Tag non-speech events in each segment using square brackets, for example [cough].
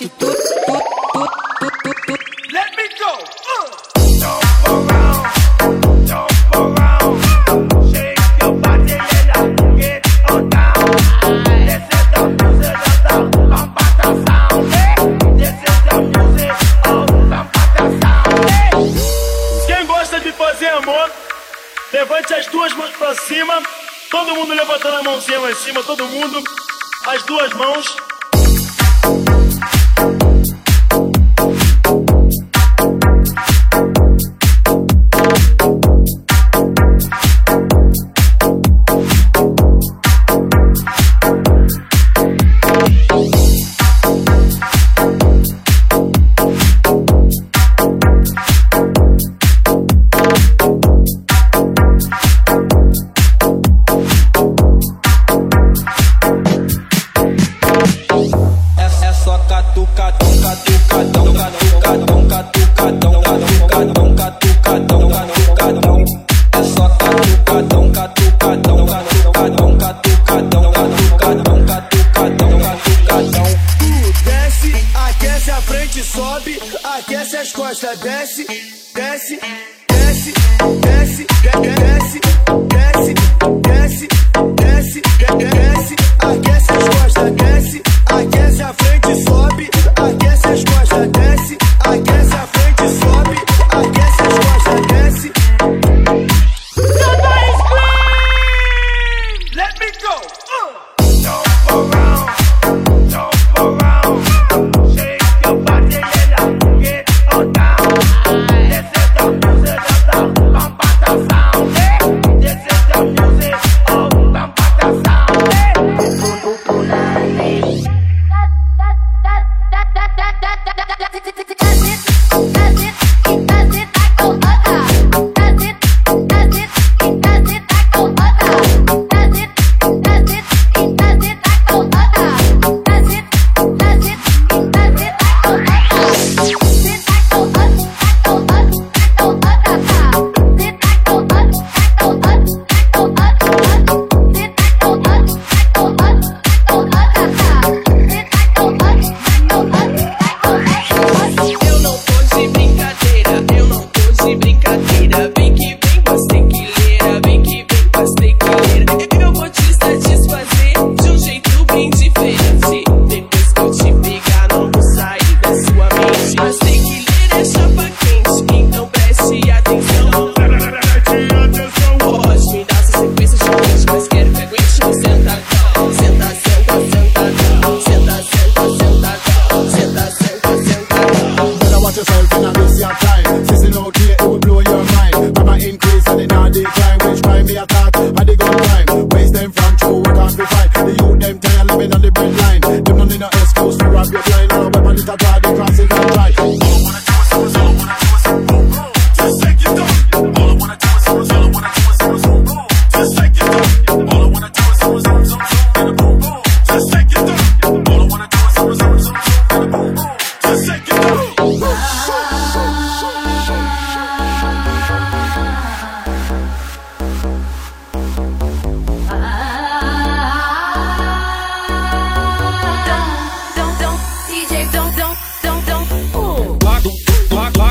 Let me go! amor? Levante as duas mãos para cima. Todo mundo levantando a mãozinha lá em cima, todo mundo. As duas mãos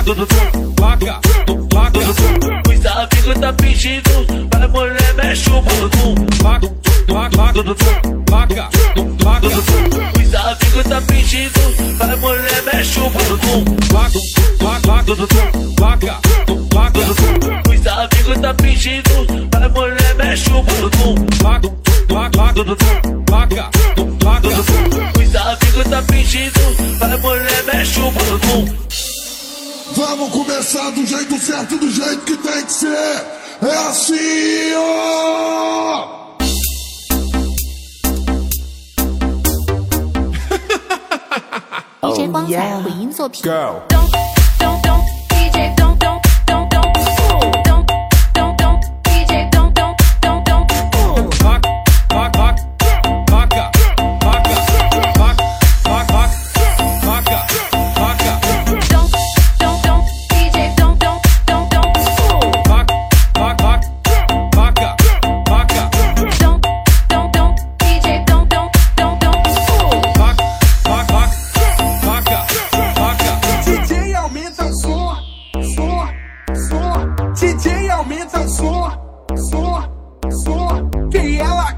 tudo placa, placa. Os amigos tá fingindo, vai mulher mexe o bumbum. Placa, placa, placa, placa. Os amigos tá fingindo, vai mulher mexe o bumbum. Placa, placa, placa, placa. Os amigos tá fingindo, vai mulher mexe o bumbum. Placa, placa, placa, placa. Os amigos tá fingindo, vai mulher mexe o bumbum. Vamos começar do jeito certo, do jeito que tem que ser. É assim, ó! [laughs] Oh, yeah. 光彩回音作品。Go.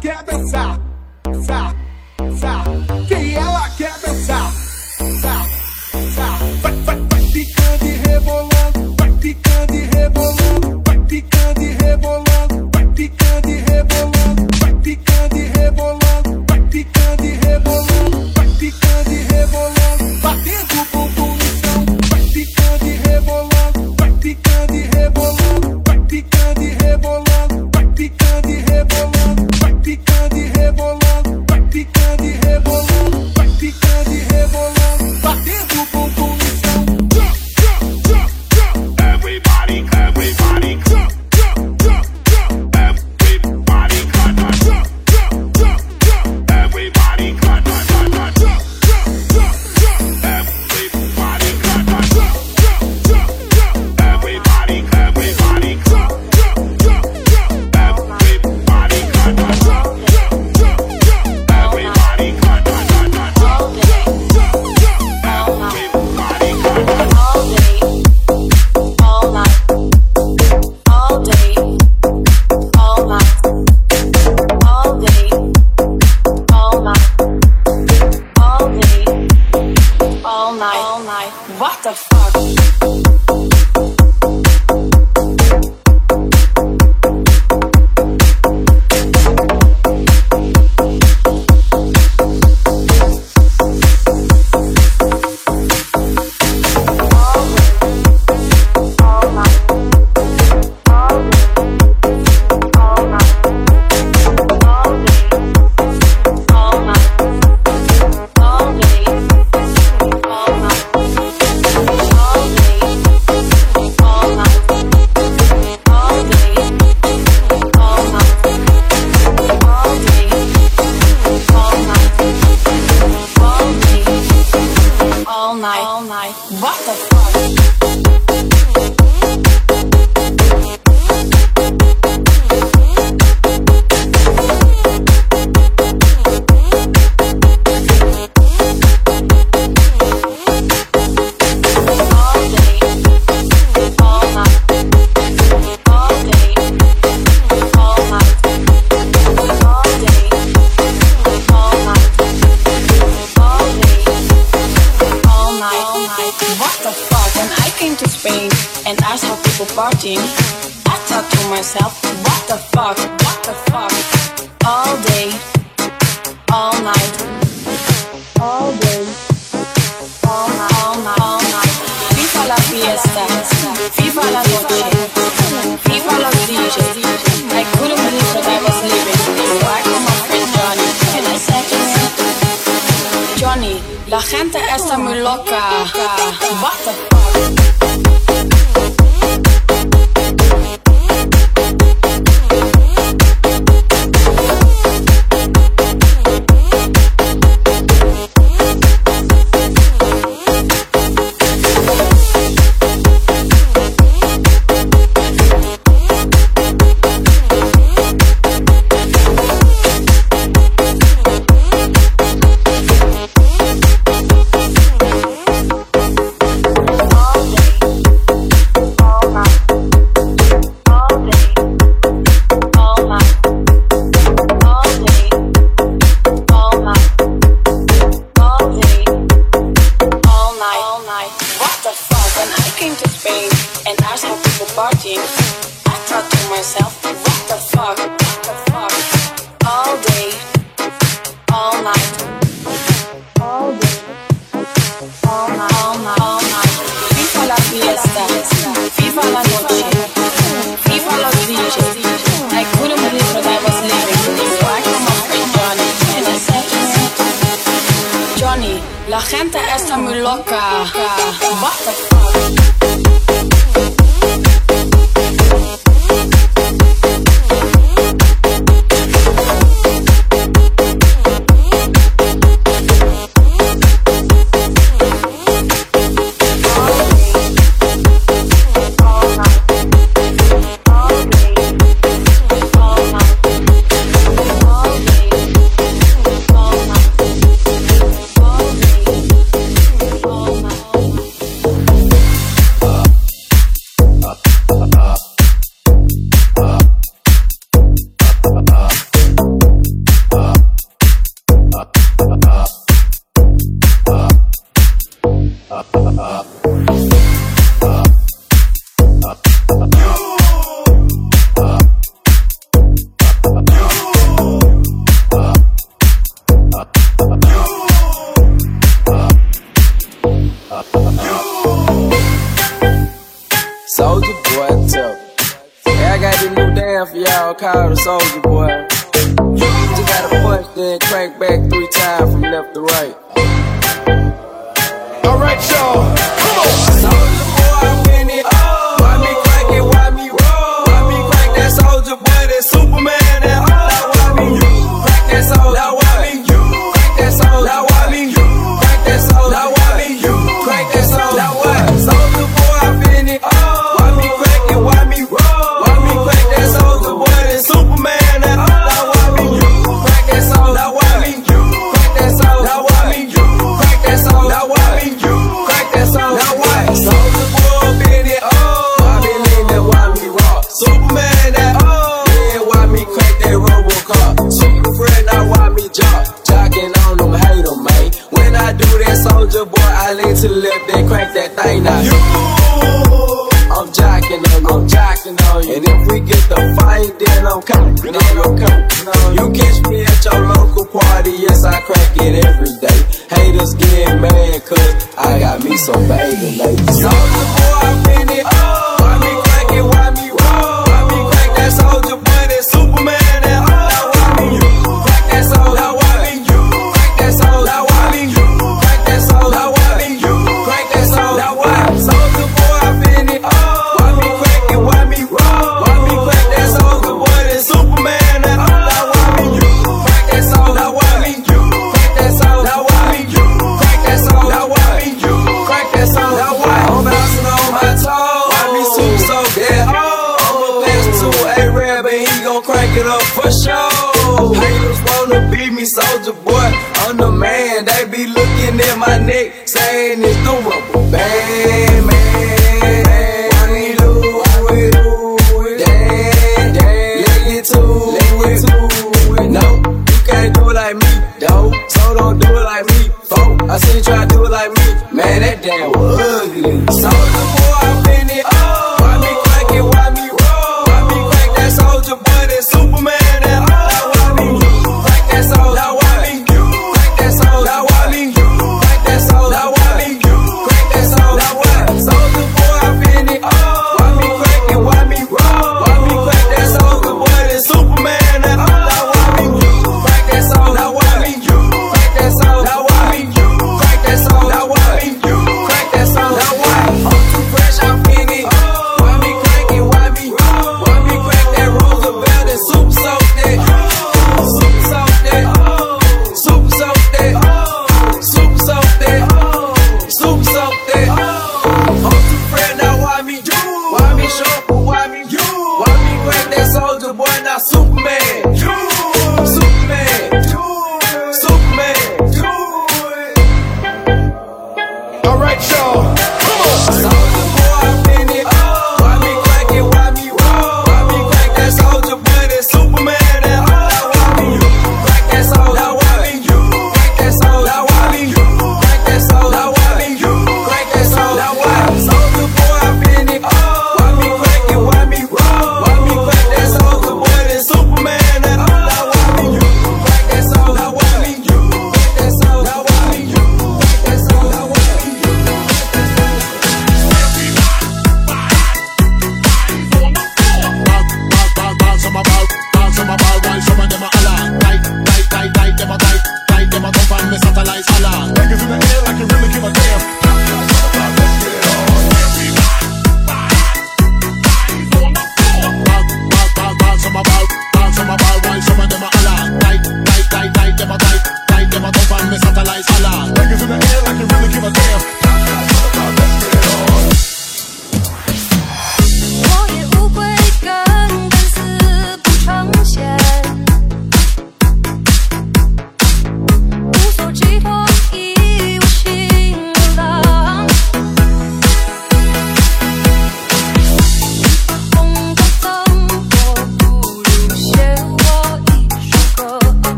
quer dançar.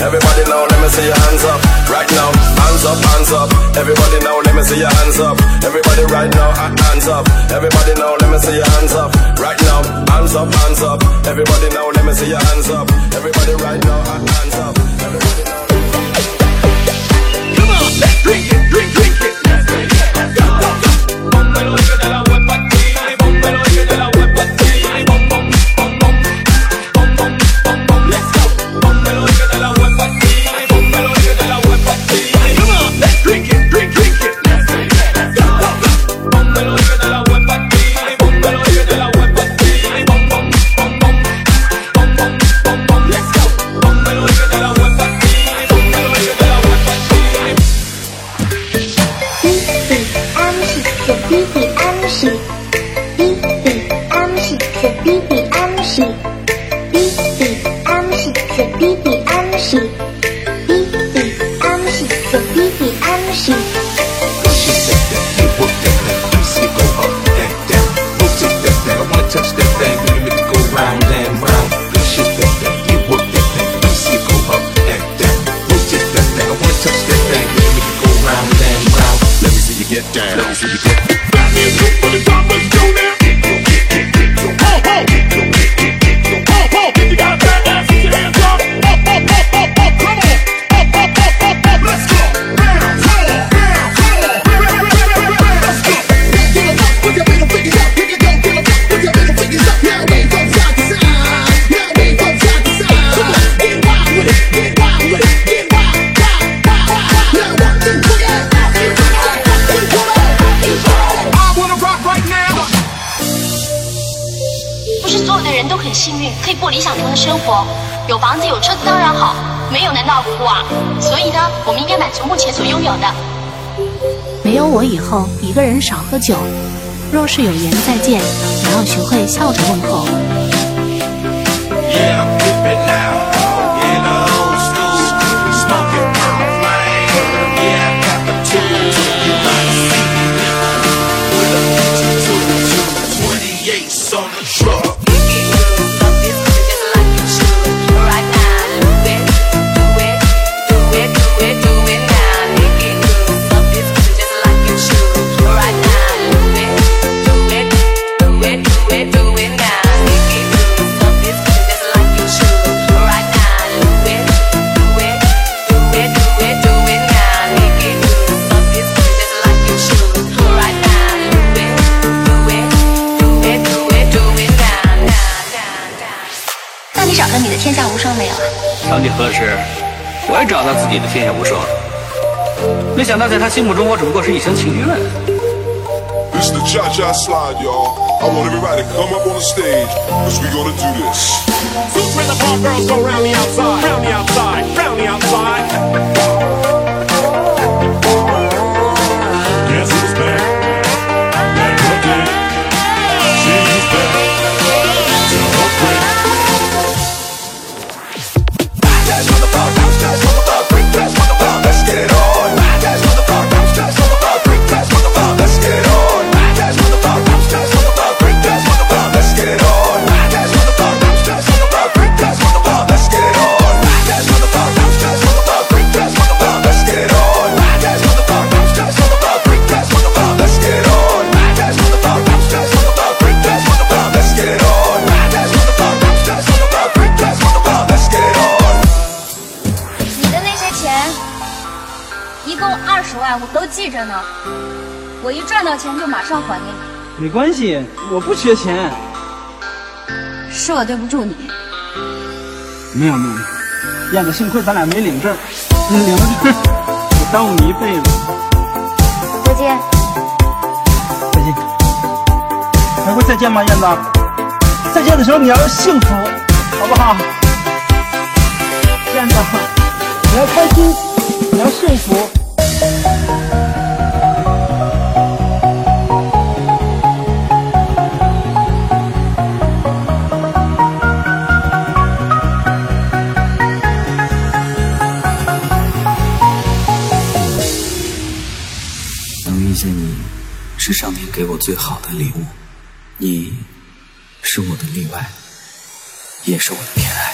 Everybody now, let me see your hands up. Right now, hands up, hands up. Everybody now, let me see your hands up. Everybody right now, hands up. Everybody now, let me see your hands up. Right now, hands up, hands up. Everybody now, let me see your hands up. Everybody right now, hands up. Come on, let's drink it, drink, drink it. Let's drink it. Let's go. Go, go. Ponme el rollo de la 是一个人少喝酒若是有缘再见也要学会笑着问候。找到自己的天下无双。没想到，在他心目中，我只不过是一厢情愿。钱就马上还给你。没关系，我不缺钱。是我对不住你。没有没有，燕子，幸亏咱俩没领证，领了证我耽误你一辈子。再见。再见。还会再见吗，燕子？再见的时候你要幸福，好不好？燕子，你要开心，你要幸福。给我最好的礼物。你，是我的例外，也是我的偏爱。